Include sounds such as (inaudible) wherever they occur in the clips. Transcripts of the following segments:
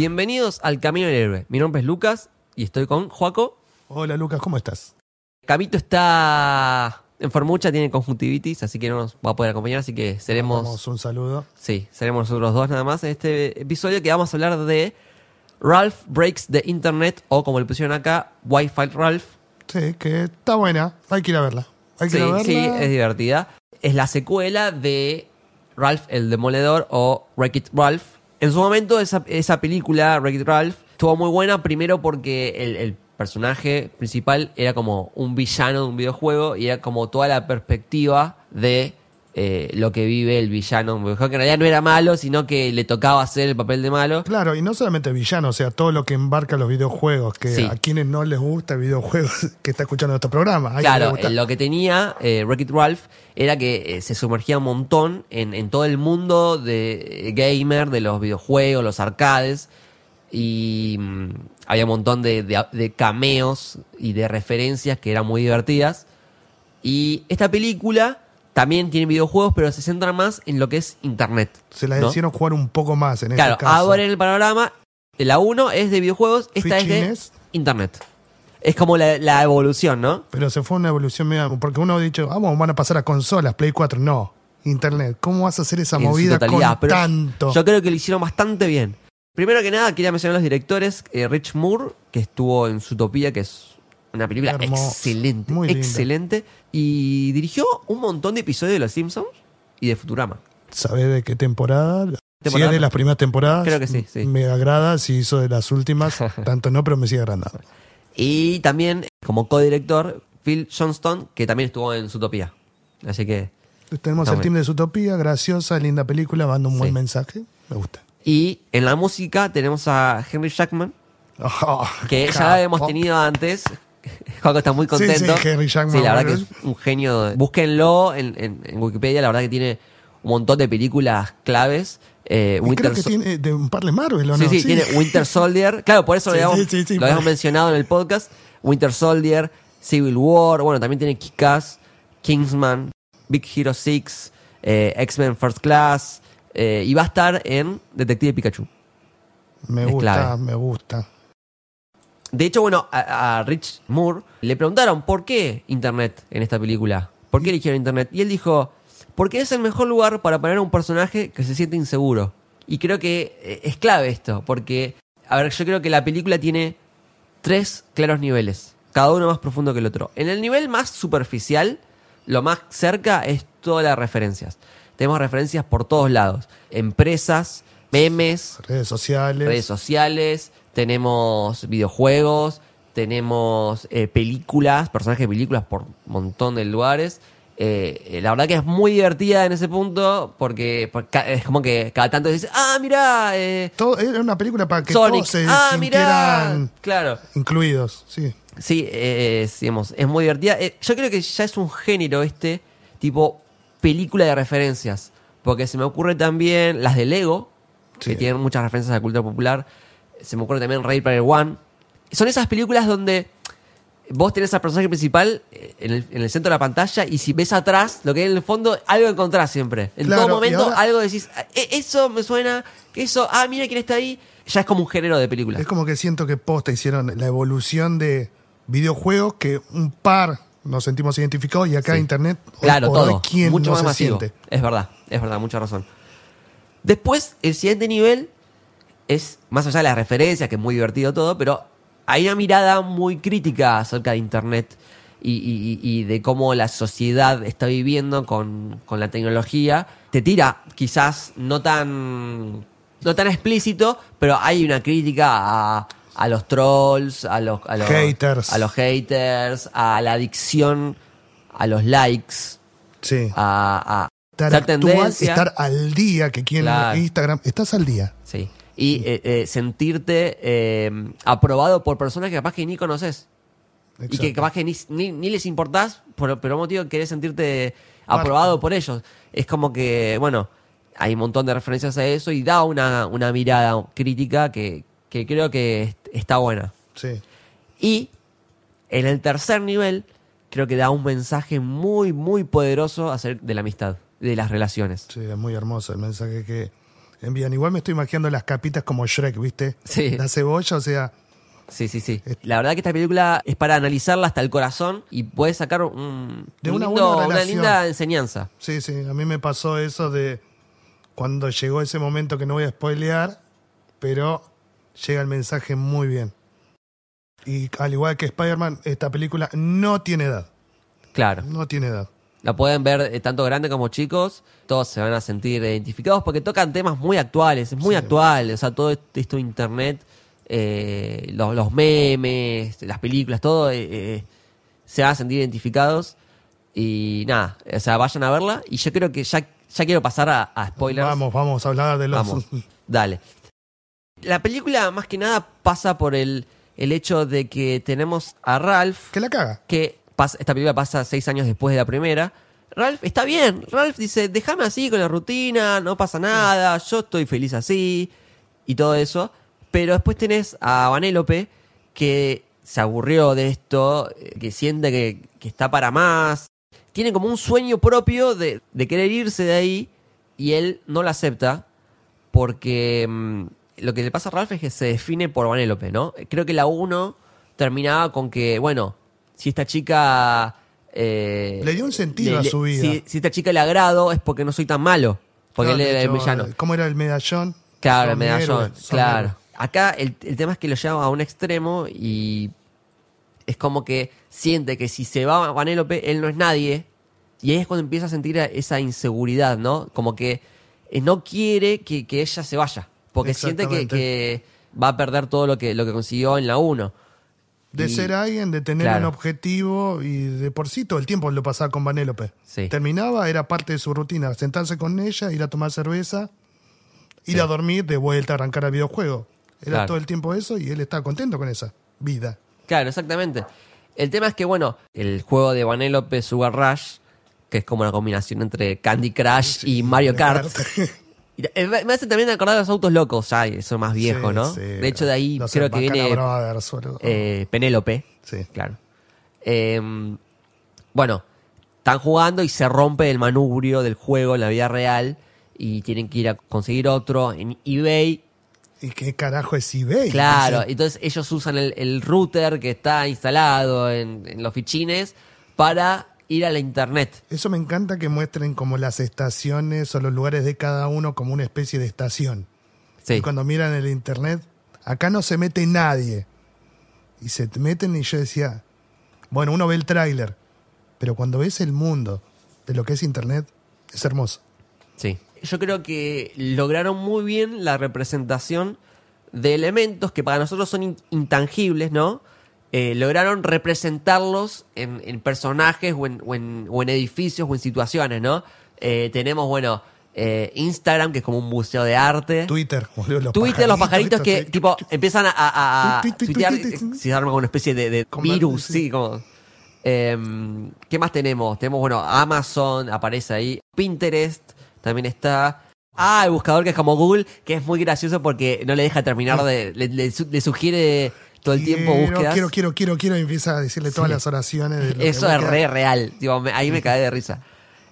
Bienvenidos al Camino del Héroe. Mi nombre es Lucas y estoy con Joaco. Hola Lucas, ¿cómo estás? Camito está enfermucha, tiene conjuntivitis, así que no nos va a poder acompañar, así que seremos... Damos un saludo. Sí, seremos nosotros dos nada más en este episodio que vamos a hablar de Ralph Breaks the Internet o como le pusieron acá, Wi-Fi Ralph. Sí, que está buena. Hay que ir a verla. Hay que Sí, ir a verla. sí, es divertida. Es la secuela de Ralph el Demoledor o Wreck-It Ralph. En su momento esa, película, Wreck-It Ralph, estuvo muy buena primero porque el, el personaje principal era como un villano de un videojuego y era como toda la perspectiva de eh, lo que vive el villano que en realidad no era malo, sino que le tocaba hacer el papel de malo. Claro, y no solamente villano, o sea, todo lo que embarca los videojuegos, que Sí. a quienes no les gusta el videojuego (laughs) que está escuchando nuestro programa. Claro, gusta. lo que tenía eh, Wreck-It Ralph era que eh, se sumergía un montón en, en todo el mundo de eh, gamer, de los videojuegos, los arcades. Y mm, había un montón de, de- de cameos y de referencias que eran muy divertidas. Y esta película también tiene videojuegos, pero se centra más en lo que es internet. Se la ¿no? hicieron jugar un poco más en Claro, este caso. ahora en el panorama, la 1 es de videojuegos, esta es de internet. Es como la, la evolución, ¿no? Pero se fue una evolución media, porque uno ha dicho, vamos, van a pasar a consolas, Play 4. No, Internet. ¿Cómo vas a hacer esa en movida con pero tanto? Yo creo que lo hicieron bastante bien. Primero que nada, quería mencionar a los directores. eh, Rich Moore, que estuvo en Zootopia, que es una película Hermoso, excelente. muy excelente. Y dirigió un montón de episodios de Los Simpsons y de Futurama. ¿Sabés de qué temporada? Si es de las primeras temporadas, Creo que sí, sí. me agrada. Si hizo de las últimas, (laughs) tanto no, pero me sigue agradando. Y también, como codirector, Phil Johnston, que también estuvo en Zootopia. Así que. Tenemos el team de Zootopia, graciosa, linda película, manda un buen mensaje. Me gusta. Y en la música tenemos a Henry Jackman, (laughs) Oh, que ya capo. habíamos tenido antes. (laughs) Juaco está muy Sí, sí, contento. Henry Jackman, Sí, la verdad que es un genio. Búsquenlo en, en- en Wikipedia, la verdad que tiene un montón de películas claves. Eh, Y creo Winter que tiene de un par de Marvel, ¿o sí, no? sí, tiene Winter (laughs) Soldier. Claro, por eso Sí, lo, habíamos, sí, sí, sí, lo habíamos mencionado en el podcast. Winter Soldier, Civil War, bueno, también tiene Kick-Ass, Kingsman, Big Hero 6, eh, X-Men First Class. eh, y va a estar en Detective Pikachu. Me es gusta, clave. me gusta. De hecho, bueno, a, a Rich Moore le preguntaron por qué Internet en esta película. ¿Por qué eligieron Internet? Y él dijo, porque es el mejor lugar para poner a un personaje que se siente inseguro. Y creo que eh, es clave esto, porque, a ver, yo creo que la película tiene tres claros niveles, cada uno más profundo que el otro. En el nivel más superficial, lo más cerca es todas las referencias. Tenemos referencias por todos lados. Empresas, memes, Redes sociales. redes sociales, tenemos videojuegos, tenemos eh, películas, personajes de películas por un montón de lugares. Eh, eh, la verdad que es muy divertida en ese punto porque, es como que cada tanto dices, ah, mira, eh, Todo, era una película para que Sonic, todos se ah, sintieran claro. incluidos. Sí. Sí, eh, es, digamos, es muy divertida. Yo creo que ya es un género este, tipo película de referencias. Porque se me ocurre también las de Lego, que tienen muchas referencias a la cultura popular. Se me ocurre también Ready Player One. Son esas películas donde vos tenés al personaje principal eh, en el, en el centro de la pantalla y si ves atrás, lo que hay en el fondo, algo encontrás siempre. En Claro, todo momento ahora- algo decís, "Ah, eh, eso me suena, que eso, ah, mira quién está ahí. Ya es como un género de película. Es como que siento que posta hicieron la evolución de videojuegos que un par nos sentimos identificados y acá Sí. Internet Claro, por hoy, todo. ¿quién Mucho no más se masivo. siente? Es verdad, es verdad, mucha razón. Después, el siguiente nivel es, más allá de las referencias, que es muy divertido todo, pero hay una mirada muy crítica acerca de Internet y, y- y- y de cómo la sociedad está viviendo con, con la tecnología. Te tira, quizás no tan, no tan explícito, pero hay una crítica a, a los trolls, a los, a los Haters. a los haters, a la adicción, a los likes Sí. a, a Estar, actual, estar al día, que quien Claro. en Instagram, estás al día. Sí. Y eh, eh, sentirte eh, aprobado por personas que capaz que ni conoces. Y que capaz que ni, ni, ni les importás, por, pero un motivo que querés sentirte aprobado por ellos. Es como que, bueno, hay un montón de referencias a eso y da una, una mirada crítica que, que creo que est- está buena. Sí. Y en el tercer nivel, creo que da un mensaje muy, muy poderoso acerca de la amistad, de las relaciones. Sí, es muy hermoso el mensaje que envían. Igual me estoy imaginando las capitas como Shrek, ¿viste? Sí. La cebolla, o sea, Sí, sí, sí. La verdad que esta película es para analizarla hasta el corazón y puedes sacar un, De un una lindo- buena una linda enseñanza. sí, sí, a mí me pasó eso de cuando llegó ese momento que no voy a spoilear, pero llega el mensaje muy bien. Y al igual que Spider-Man, esta película no tiene edad. Claro. No tiene edad. La pueden ver eh, tanto grandes como chicos. Todos se van a sentir identificados porque tocan temas muy actuales. Es muy Sí. actual. O sea, todo esto internet, eh, los, los memes, las películas, todo, eh, eh, se van a sentir identificados. Y nada, o sea, vayan a verla. Y yo creo que ya, ya quiero pasar a, a spoilers. Vamos, vamos a hablar de los. Vamos, dale. La película más que nada pasa por el, el hecho de que tenemos a Ralph, Que la caga. que esta película pasa seis años después de la primera. Ralph está bien, Ralph dice, déjame así con la rutina, no pasa nada, yo estoy feliz así y todo eso. Pero después tenés a Vanélope que se aburrió de esto, eh, que siente que, que está para más. Tiene como un sueño propio de, de querer irse de ahí y él no lo acepta porque mm, lo que le pasa a Ralph es que se define por Vanélope, ¿no? Creo que la 1 terminaba con que, bueno, si esta chica... eh, Le dio un sentido a su vida. Si, si esta chica le agrado es porque no soy tan malo, porque él era el villano. ¿Cómo era el medallón? Claro, el Son medallón, héroes, son claro. héroes. Acá el, el tema es que lo lleva a un extremo y es como que siente que si se va Vanélope, él no es nadie. Y ahí es cuando empieza a sentir esa inseguridad, ¿no? Como que eh, no quiere que, que ella se vaya. Porque siente que, Exactamente. que va a perder todo lo que, lo que consiguió en la 1. De Y- ser alguien, de tener Claro. un objetivo y de por sí todo el tiempo lo pasaba con Vanélope. Sí. Terminaba, era parte de su rutina, sentarse con ella, ir a tomar cerveza, ir Sí. a dormir, de vuelta a arrancar al videojuego. Era Claro. todo el tiempo eso y él estaba contento con esa vida. Claro, exactamente. El tema es que, bueno, el juego de Vanellope Sugar Rush, que es como una combinación entre Candy Crush y Mario Kart. (laughs) Eh, Me hace también acordar a los autos locos, ya, eso más viejo, Sí, ¿no? sí. De hecho, de ahí Los creo que viene Brothers, eh, Penélope. Sí. Claro. Eh, bueno, están jugando y se rompe el manubrio del juego en la vida real y tienen que ir a conseguir otro en eBay ¿Y qué carajo es eBay? Claro, (laughs) entonces ellos usan el, el router que está instalado en, en los fichines para ir a la internet. Eso me encanta que muestren como las estaciones o los lugares de cada uno como una especie de estación. Sí, Y cuando miran el internet, acá no se mete nadie. Y se te meten y yo decía, bueno, uno ve el tráiler, pero cuando ves el mundo de lo que es internet, es hermoso. sí. Yo creo que lograron muy bien la representación de elementos que para nosotros son in- intangibles, ¿no? Eh, lograron representarlos en, en personajes o en, o en- o en edificios o en situaciones, ¿no? Eh, tenemos, bueno, eh, Instagram, que es como un museo de arte. Twitter, boludo, los Twitter, los pajaritos que sí. tipo empiezan a, a- a tuitear, se arma como una especie de, de virus, sí. sí, como... Em, ¿Qué más tenemos? Tenemos, bueno, Amazon, aparece ahí, Pinterest, también está... Ah, el buscador que es como Google, que es muy gracioso porque no le deja terminar de... Le, le su- le sugiere todo el tiempo búsquedas. Quiero, quiero, quiero, quiero, y empieza a decirle todas las oraciones. de lo Eso es re real. Tipo, me- ahí me cae de risa.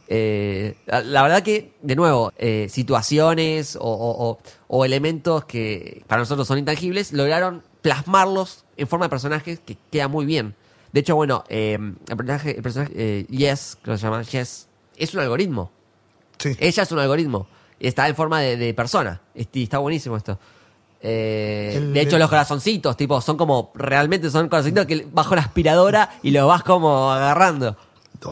Eh, la, la verdad que, de nuevo, eh, situaciones o, o- o- o elementos que para nosotros son intangibles, lograron plasmarlos en forma de personajes que queda muy bien. De hecho, bueno, eh, el personaje, el personaje eh, Yes, que se llama Yes, es un algoritmo. Sí. Ella es un algoritmo. Está en forma de, de persona. Este, está buenísimo esto. Eh, El- de hecho, el- los corazoncitos, tipo, son como, realmente son corazoncitos que bajo la aspiradora y los vas como agarrando.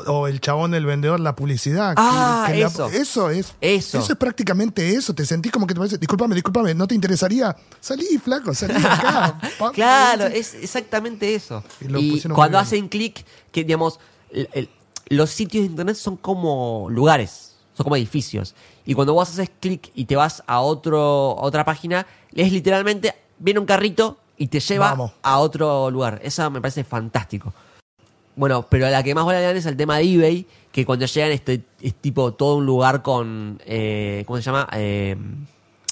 O, el chabón del vendedor, la publicidad. Ah, que- que la- eso. eso es. Eso. es prácticamente eso. Te sentís como que te parece, discúlpame, discúlpame, ¿no te interesaría? Salí, flaco, salí de acá. (laughs) Pa- Claro, es exactamente eso. Y Y cuando hacen clic, que digamos, el- el- los sitios de internet son como lugares, son como edificios. Y cuando vos haces clic y te vas a otro, a otra página, es literalmente, viene un carrito y te lleva Vamos. a otro lugar. Eso me parece fantástico. Bueno, pero a la que más bola le dan es el tema de eBay, que cuando llegan este, es tipo todo un lugar con, eh, ¿cómo se llama? Eh,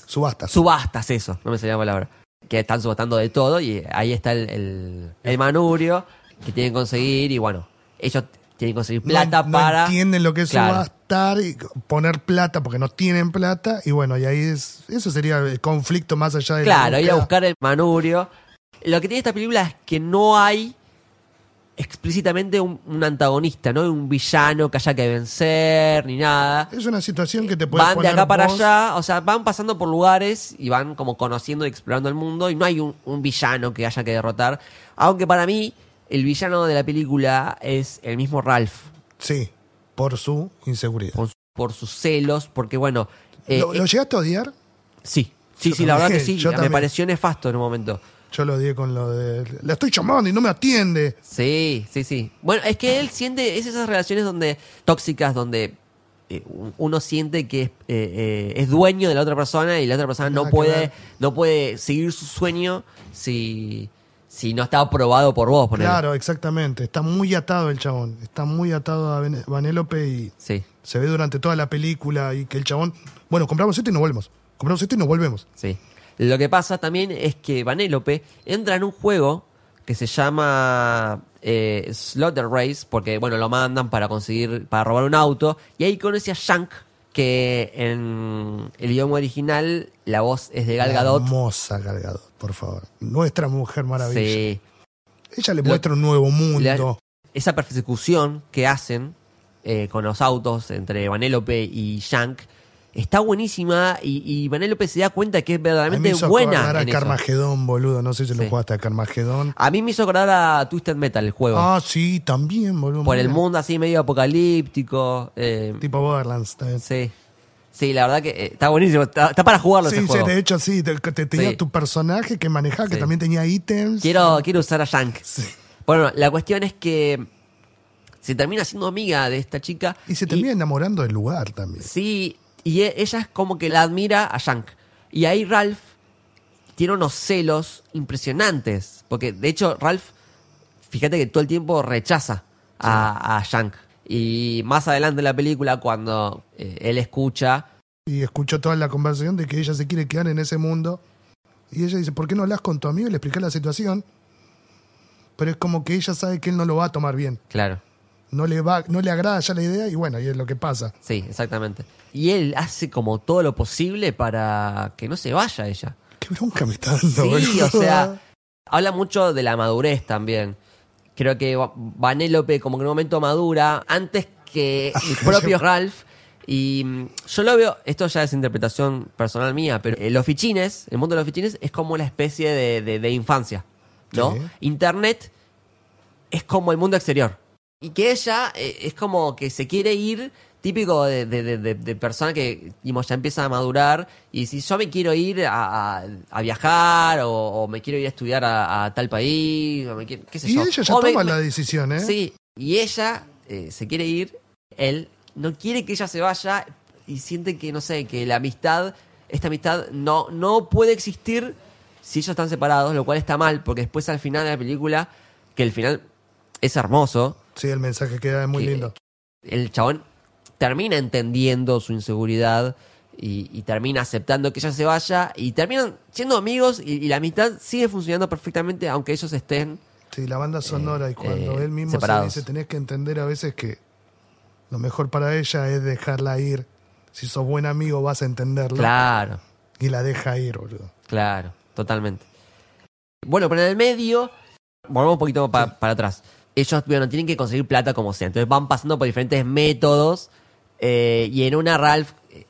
Subastas. subastas, eso, no me salía la palabra. Que están subastando de todo y ahí está el, el, el manubrio que tienen que conseguir y bueno, ellos tienen que conseguir No- plata no, para. entienden lo que es Claro. subastar y poner plata porque no tienen plata. Y bueno, y ahí es, eso sería el conflicto más allá de la Claro, ir a buscar el manubrio. Lo que tiene esta película es que no hay explícitamente un, un antagonista, no un villano que haya que vencer ni nada. Es una situación que te puede Van de acá para vos- allá, o sea, van pasando por lugares y van como conociendo y explorando el mundo y no hay un, un villano que haya que derrotar. Aunque para mí el villano de la película es el mismo Ralph, Sí, por su inseguridad. por, por sus celos, porque bueno... eh, ¿Lo, lo eh, llegaste a odiar? sí, sí, Yo sí, la verdad que sí, (laughs) me también. pareció nefasto en un momento. Yo lo odié con lo de. La estoy llamando y no me atiende. Sí, sí, sí. Bueno, es que él siente, es esas relaciones donde tóxicas, donde eh, un- uno siente que es, eh, eh, es dueño de la otra persona y la otra persona no puede, no puede seguir su sueño si, si no está aprobado por vos. ponele. Claro, exactamente. Está muy atado el chabón. Está muy atado a Vanellope y Sí, se ve durante toda la película y que el chabón. Bueno, compramos esto y nos volvemos. Compramos esto y nos volvemos. sí. Lo que pasa también es que Vanellope entra en un juego que se llama eh, Slaughter Race, porque bueno, lo mandan para conseguir, para robar un auto, y ahí conoce a Shank, que en el idioma original la voz es de Gal Gadot. Hermosa Gal Gadot, por favor. Nuestra mujer maravilla. Sí. Ella le Lo- muestra un nuevo mundo. La- esa persecución que hacen eh, con los autos entre Vanellope y Shank está buenísima y, y Vanellope se da cuenta que es A mí me verdaderamente hizo buena. acordar a en. Carmagedón, boludo. No sé si lo jugaste a Carmagedón. A mí me hizo acordar a Twisted Metal el juego. Ah, sí, también, boludo. por el mundo así medio apocalíptico. eh, Tipo Borderlands. también. sí. Sí, la verdad que eh, está buenísimo. Está, está para jugarlo Sí, ese sí, juego. de hecho sí, te, te- tenía Sí. tu personaje que manejaba, que Sí. también tenía ítems. Quiero, quiero usar a Shank. Sí. Bueno, la cuestión es que se termina siendo amiga de esta chica. Y se termina enamorando del lugar también. Sí, y e- ella es como que la admira a Shank. Y ahí Ralph tiene unos celos impresionantes. Porque de hecho, Ralph, fíjate que todo el tiempo rechaza a, a Shank. Y más adelante en la película, cuando eh, él escucha, Y escuchó toda la conversación de que ella se quiere quedar en ese mundo. Y ella dice, ¿por qué no hablas con tu amigo y le explicas la situación? Pero es como que ella sabe que él no lo va a tomar bien. claro, No le va, no le agrada ya la idea y bueno, y es lo que pasa. sí, exactamente. Y él hace como todo lo posible para que no se vaya ella. Qué bronca me está dando. Sí, o sea, habla mucho de la madurez también. Creo que Va- Vanellope como que en un momento madura antes que (laughs) el propio Ralph. Y mm, yo lo veo, esto ya es interpretación personal mía, pero eh, los fichines, el mundo de los fichines es como una especie de, de- de infancia, ¿no? Sí. Internet es como el mundo exterior. Y que ella eh, es como que se quiere ir, típico de, de- de- de- persona que digamos, ya empieza a madurar y si yo me quiero ir a, a- a viajar o, o me quiero ir a estudiar a, a tal país, o me quiero- qué sé Y yo. ella ya O toma me- la decisión, ¿eh? Sí, y ella eh, se quiere ir, él no quiere que ella se vaya y siente que, no sé, que la amistad, esta amistad no, no puede existir si ellos están separados, lo cual está mal, porque después al final de la película, que el final es hermoso, Sí, el mensaje queda muy que- lindo. el chabón termina entendiendo su inseguridad y, y termina aceptando que ella se vaya y terminan siendo amigos y, y la amistad sigue funcionando perfectamente aunque ellos estén Sí, la banda sonora y cuando eh, él mismo separados. se dice, tenés que entender a veces que lo mejor para ella es dejarla ir. Si sos buen amigo vas a entenderlo. claro. Y la deja ir, boludo. Claro, totalmente. Bueno, pero en el medio, volvemos un poquito pa- para atrás. Ellos bueno, tienen que conseguir plata como sea. Entonces van pasando por diferentes métodos. eh, y en una Ralph eh,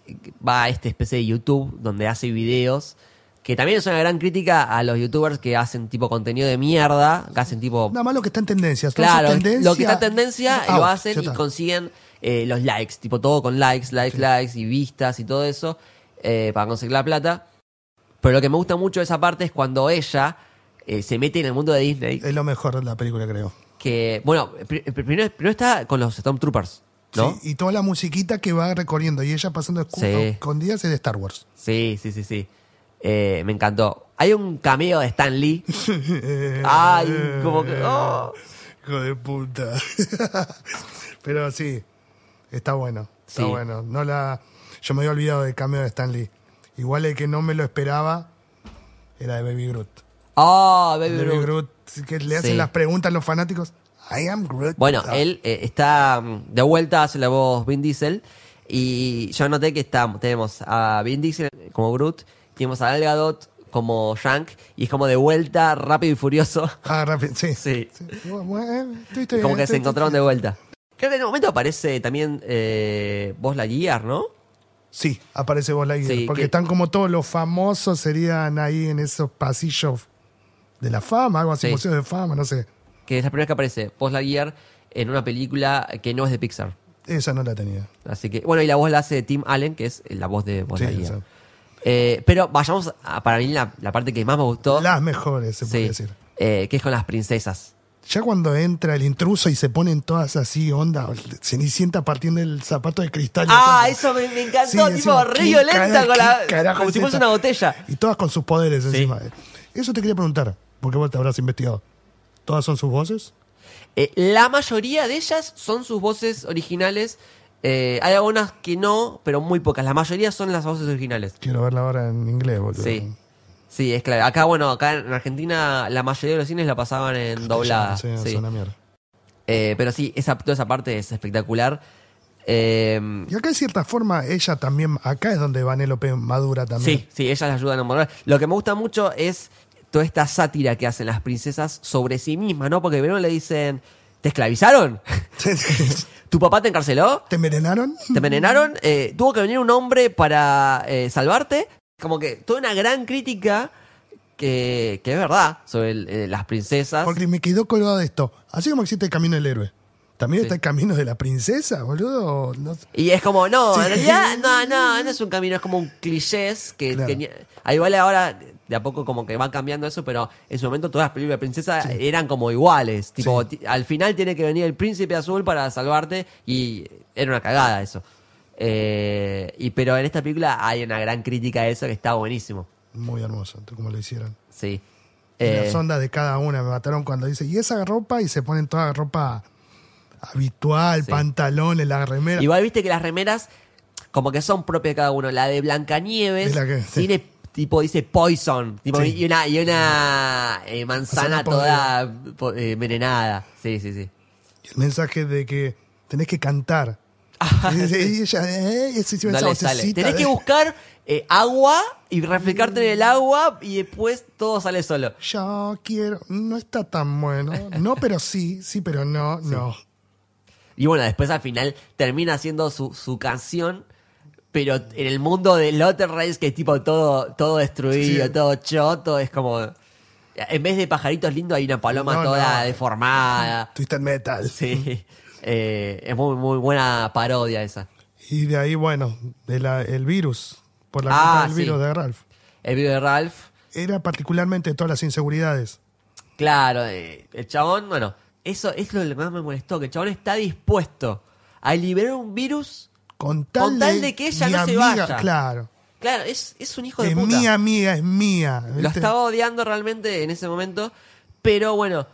va a esta especie de YouTube donde hace videos. Que también es una gran crítica a los youtubers que hacen tipo contenido de mierda. Que hacen tipo. Nada más lo que está en tendencia. Claro, tendencia, lo que está en tendencia out, lo hacen y consiguen eh, los likes, tipo todo con likes, likes, likes y vistas y todo eso eh, para conseguir la plata. Pero lo que me gusta mucho de esa parte es cuando ella eh, se mete en el mundo de Disney. Es lo mejor de la película, creo. Que, bueno, pri- primero, primero está con los Stormtroopers, ¿no? Sí, y toda la musiquita que va recorriendo y ella pasando escu- Sí. con días es de Star Wars. Sí, sí, sí, sí. Eh, me encantó. Hay un cameo de Stan Lee. (laughs) Ay, como que. oh. Hijo de puta. (laughs) Pero sí, está bueno. Está Sí. bueno. No la, yo me había olvidado del cameo de Stan Lee. Igual el que no me lo esperaba era de Baby Groot. Oh, Baby Baby Groot. Groot, que le hacen Sí. las preguntas a los fanáticos. I am Groot. Bueno, Ah, él eh, está mm, de vuelta, hace la voz Vin Diesel. Y yo noté que está, tenemos a Vin Diesel como Groot, tenemos a Gal Gadot como Shank, y es como de vuelta, rápido y furioso. Ah, rápido, sí. Sí. Bueno, bueno, estoy- estoy- Como que se estoy- encontraron de vuelta. Creo que en un momento aparece también eh, Buzz Lightyear, ¿no? Sí, aparece Buzz Lightyear. Sí, porque que- están como todos los famosos, serían ahí en esos pasillos de la fama, algo así, Sí. museo de fama, no sé. Que es la primera vez que aparece Buzz Lightyear en una película que no es de Pixar. Esa no la tenía. Así que, bueno, y la voz la hace Tim Allen, que es la voz de Buzz Sí, Lightyear. Eh, pero vayamos a, para mí, la, la parte que más me gustó. Las mejores, se puede sí, decir. eh, que es con las princesas. Ya cuando entra el intruso y se ponen todas así, onda, Cenicienta partiendo el zapato de cristal. Ah, eso me, me encantó, Sí, tipo encima, re ¿qué violenta cara- con la, como si fuese una botella. Y todas con sus poderes Sí. encima. Eso te quería preguntar, porque vos te habrás investigado. ¿Todas son sus voces? Eh, la mayoría de ellas son sus voces originales. Eh, hay algunas que no, pero muy pocas. La mayoría son las voces originales. Quiero verla ahora en inglés, boludo. Sí. Sí, es claro. Acá, bueno, acá en Argentina la mayoría de los cines la pasaban en doblada. Sí, sí. una mierda. Eh, pero sí, esa, toda esa parte es espectacular. Eh, Y acá, de cierta forma, ella también, acá es donde Vanellope madura también. sí, sí, ellas la ayudan a enamorar. Lo que me gusta mucho es toda esta sátira que hacen las princesas sobre sí mismas, ¿no? Porque primero le dicen, ¿te esclavizaron? ¿Tu papá te encarceló? ¿Te envenenaron? ¿Te envenenaron? Eh, ¿Tuvo que venir un hombre para eh, salvarte? Como que toda una gran crítica que, que es verdad sobre el- eh, las princesas. Porque me quedó colgado de esto. Así como existe el camino del héroe. También Sí. está el camino de la princesa, boludo. No. Y es como, no, Sí. en realidad, no, no, no es un camino, es como un clichés que, Claro. que ahí vale ahora, de a poco como que va cambiando eso, pero en su momento todas las películas de princesa eran como iguales. Tipo, Sí. al final tiene que venir el príncipe azul para salvarte y era una cagada eso. Eh, y pero en esta película hay una gran crítica a eso que está buenísimo. Muy hermoso, como lo hicieron. Sí. Y Eh, Las ondas de cada una me mataron cuando dice, y esa ropa, y se ponen toda ropa habitual, Sí. pantalones, la remera. Igual viste que las remeras como que son propias de cada uno. La de Blancanieves Es la que- sí. tiene tipo dice poison tipo, Sí. y una y una eh, manzana toda eh, envenenada. Sí, sí, sí. Y el mensaje de que tenés que cantar. (laughs) y, dice- y ella, eh, No sale. Tenés que buscar eh, agua y refrescarte en el agua y después todo sale solo. Yo quiero, no está tan bueno. No, pero sí, sí, pero no, no. Y bueno, después al final termina haciendo su, su canción, pero en el mundo de Lotter Race, que es tipo todo, todo destruido, Sí. todo choto, es como. En vez de pajaritos lindos, hay una paloma No, toda no. deformada. Twisted Metal. Sí. Eh, es muy, muy buena parodia esa. Y de ahí, bueno, de la- el virus, por la Ah, culpa del sí. virus de Ralph. El video de Ralph, Era particularmente todas las inseguridades. claro, eh, el chabón, bueno, eso es lo que más me molestó, que el chabón está dispuesto a liberar un virus. Con tal, Con tal de que ella no se vaya. Claro. Claro, es, es un hijo de Es puta. mi amiga, es mía. Lo estaba odiando realmente en ese momento. Pero bueno,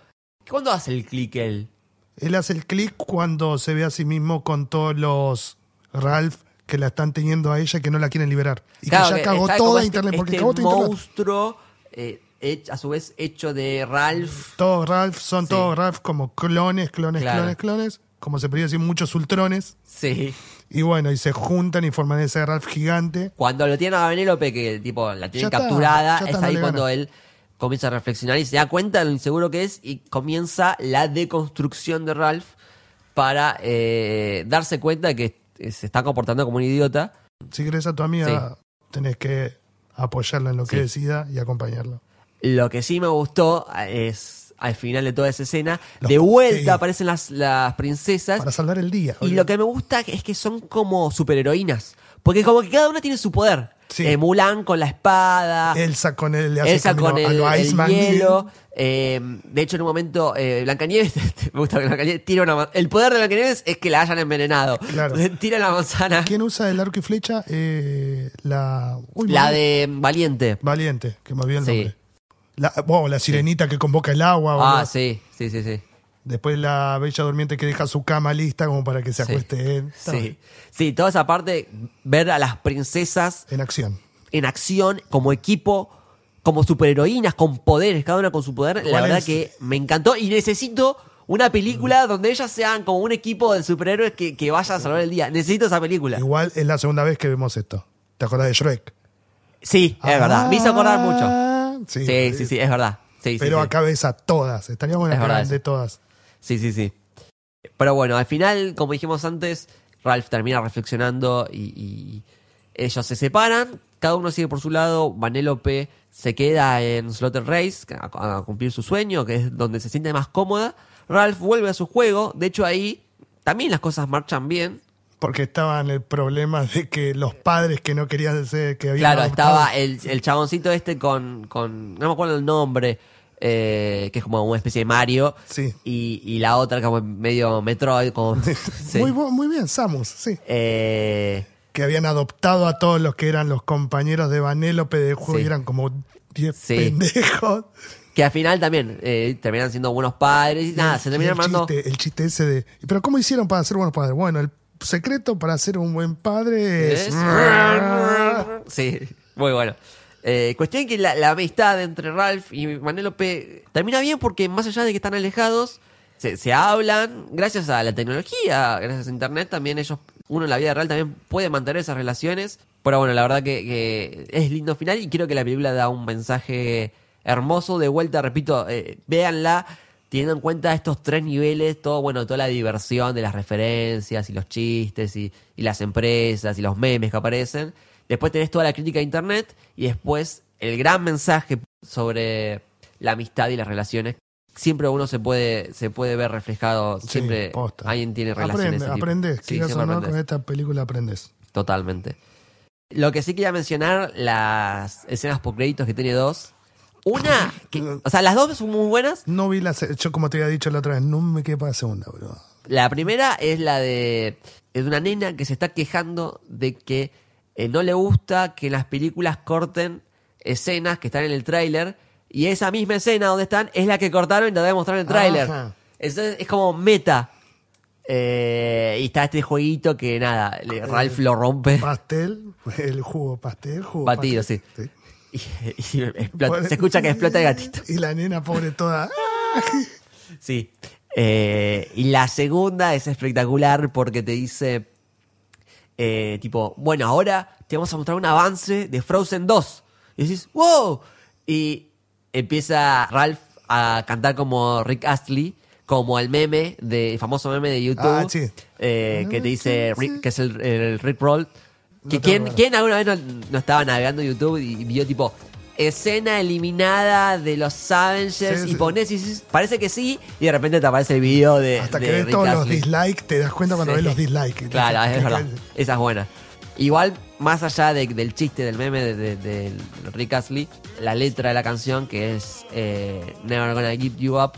¿cuándo hace el click él? Él hace el clic cuando se ve a sí mismo con todos los Ralph que la están teniendo a ella y que no la quieren liberar. Y Claro, que ya cagó toda este- internet. Porque este cagó toda internet. monstruo, eh, a su vez hecho de Ralph. Todos Ralph son Sí. todos Ralph como clones, clones, Claro. clones, clones. Como se podría decir, muchos ultrones. Sí. Y bueno, y se juntan y forman ese Ralph gigante. Cuando lo tiene a Benélope, que tipo la tiene Ya está, capturada, está, es ahí cuando él comienza a reflexionar y se da cuenta de lo inseguro que es y comienza la deconstrucción de Ralph para eh, darse cuenta de que se está comportando como un idiota. Si querés a tu amiga, tenés que apoyarla en lo que Sí. decida y acompañarlo. Lo que sí me gustó eh, es al final de toda esa escena, Los- de vuelta sí. aparecen las, las princesas Para salvar el día. y lo que me gusta es que son como superheroínas. Porque como que cada una tiene su poder. Sí. Eh, Mulan con la espada. Elsa con el, Elsa con el, el hielo. Eh, de hecho, en un momento, eh, Blancanieves, (laughs) me gusta que Blancanieves tira una El poder de Blancanieves es que la hayan envenenado. Claro. Entonces, (laughs) tira la manzana. ¿Quién usa el arco y flecha? Eh, la. uy, La de Valiente. Valiente, que me olvidé el Sí. nombre. La, la sirenita que convoca el agua. Ah, boludo. sí, sí, sí, sí. Después la bella durmiente que deja su cama lista como para que se Sí. acueste él. Está Sí. Sí, toda esa parte, ver a las princesas En acción. en acción, como equipo, como superheroínas, con poderes, cada una con su poder, la ¿Cuál verdad es? que me encantó y necesito una película donde ellas sean como un equipo de superhéroes que, que vaya a salvar el día. Necesito esa película. Igual es la segunda vez que vemos esto. ¿Te acordás de Shrek? Sí, es verdad. Me hizo acordar mucho. Sí, sí, sí, es verdad. Sí, Pero sí. a todas. Estaría bueno Es que verdad hablen de todas. Sí, sí, sí. Pero bueno, al final, como dijimos antes, Ralph termina reflexionando y, y ellos se separan. Cada uno sigue por su lado. Vanellope se queda en Slaughter Race a, a cumplir su sueño, que es donde se siente más cómoda. Ralph vuelve a su juego. De hecho, ahí también las cosas marchan bien. Porque estaban el problema de que los padres que no querían ser, que habían Claro, adoptado- estaba el, el chaboncito este con, con. No me acuerdo el nombre. eh, que es como una especie de Mario. Sí. Y, y la otra como medio Metroid. Como, (laughs) (laughs) sí. Muy, muy bien, Samus, sí. Eh, Que habían adoptado a todos los que eran los compañeros de Vanélope del juego Sí. y eran como 10 Sí. pendejos. que al final también eh, terminan siendo buenos padres y nada, se terminan el armando. chiste, el chiste ese de. ¿Pero cómo hicieron para ser buenos padres? Bueno, el secreto para ser un buen padre es. (laughs) Sí, muy bueno. Eh, cuestión que la, la amistad entre Ralph y Manélope termina bien porque más allá de que están alejados, se, se hablan, gracias a la tecnología, gracias a internet, también ellos, uno en la vida real también puede mantener esas relaciones. Pero bueno, la verdad que, que es lindo final y creo que la película da un mensaje hermoso. De vuelta, repito, eh, véanla teniendo en cuenta estos tres niveles, todo, bueno, toda la diversión de las referencias y los chistes y, y las empresas y los memes que aparecen. Después tenés toda la crítica de internet y después el gran mensaje sobre la amistad y las relaciones. Siempre uno se puede, se puede ver reflejado, Sí, siempre posta. alguien tiene relaciones. Aprende, aprendes. Sí, o no, aprendes. con esta película aprendes. Totalmente. Lo que sí quería mencionar, las escenas por créditos que tiene dos. Una, que- o sea, las dos son muy buenas. No vi la. se- Yo, como te había dicho la otra vez, no me quedé para la segunda, bro. La primera es la de, es de una nena que se está quejando de que eh, no le gusta que en las películas corten escenas que están en el tráiler y esa misma escena donde están es la que cortaron y la debe mostrar en el tráiler. Ajá. Entonces es como meta. Eh, y está este jueguito que nada, le- Ralph lo rompe. Pastel, (laughs) el jugo pastel, jugo Batido, pastel. Sí. Y, (laughs) y explota- se escucha que explota el gatito. (laughs) Y la nena pobre toda. Sí. Eh, y la segunda es espectacular porque te dice, eh, tipo, bueno, ahora te vamos a mostrar un avance de Frozen 2. Y decís, wow. Y empieza Ralph a cantar como Rick Astley, como el meme, de, el famoso meme de YouTube, Ah, sí. eh, que te dice, Rick- que es el, el Rick Roll. Que ¿quién. ¿Quién alguna vez no, no estaba navegando YouTube y vio tipo escena eliminada de los Avengers Sí, y sí. pones y dices, parece que sí y de repente te aparece el video de, Hasta de que ves todos los dislikes, te das cuenta cuando Sí. ves los dislikes. (laughs) Claro, es verdad. Esa es buena. Igual, más allá de- del chiste, del meme de, de- de Rick Astley, la letra de la canción, que es eh, Never Gonna Give You Up,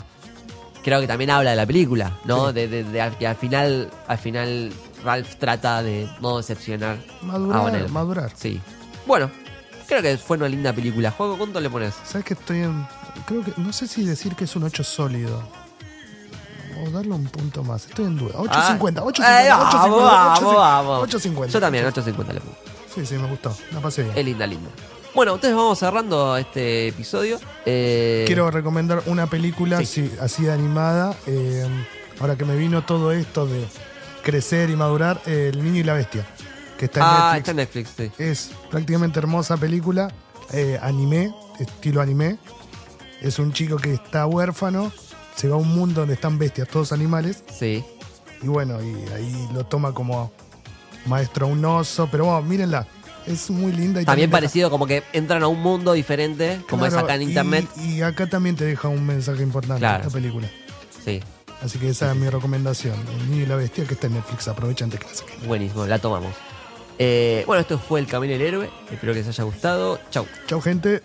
creo que también habla de la película, ¿no? Sí. De, que al final, al final Ralph trata de no decepcionar Madurar, a madurar. Sí. Bueno, creo que fue una linda película. ¿Juego cuánto le pones? ¿Sabes que estoy en.? Creo que. No sé si decir que es un 8 sólido. O darle un punto más. Estoy en duda. 8.50. 8.50. Eh, vamos, 8.50. vamos, vamos. 8.50. Yo también, 8.50 le pongo. Sí, sí, me gustó. La pasé bien. Es linda, linda. Bueno, entonces vamos cerrando este episodio. Eh, Quiero recomendar una película Sí. así, así de animada. eh, ahora que me vino todo esto de crecer y madurar, El niño y la bestia. Que está en Ah, Netflix. está en Netflix, sí. Es prácticamente hermosa película, eh, anime, estilo anime. Es un chico que está huérfano, se va a un mundo donde están bestias, todos animales, Sí. y bueno, y ahí lo toma como maestro a un oso, pero bueno, mírenla, es muy linda. Y También parecido, como que entran a un mundo diferente, como es acá en y- internet. Y, acá también te deja un mensaje importante Claro. esta película. Sí, Así que esa es mi recomendación. El niño y la bestia que está en Netflix. Aprovecha antes que la saquen. buenísimo, la tomamos. Eh, bueno, esto fue El Camino del Héroe. Espero que les haya gustado. Chau. Chau, gente.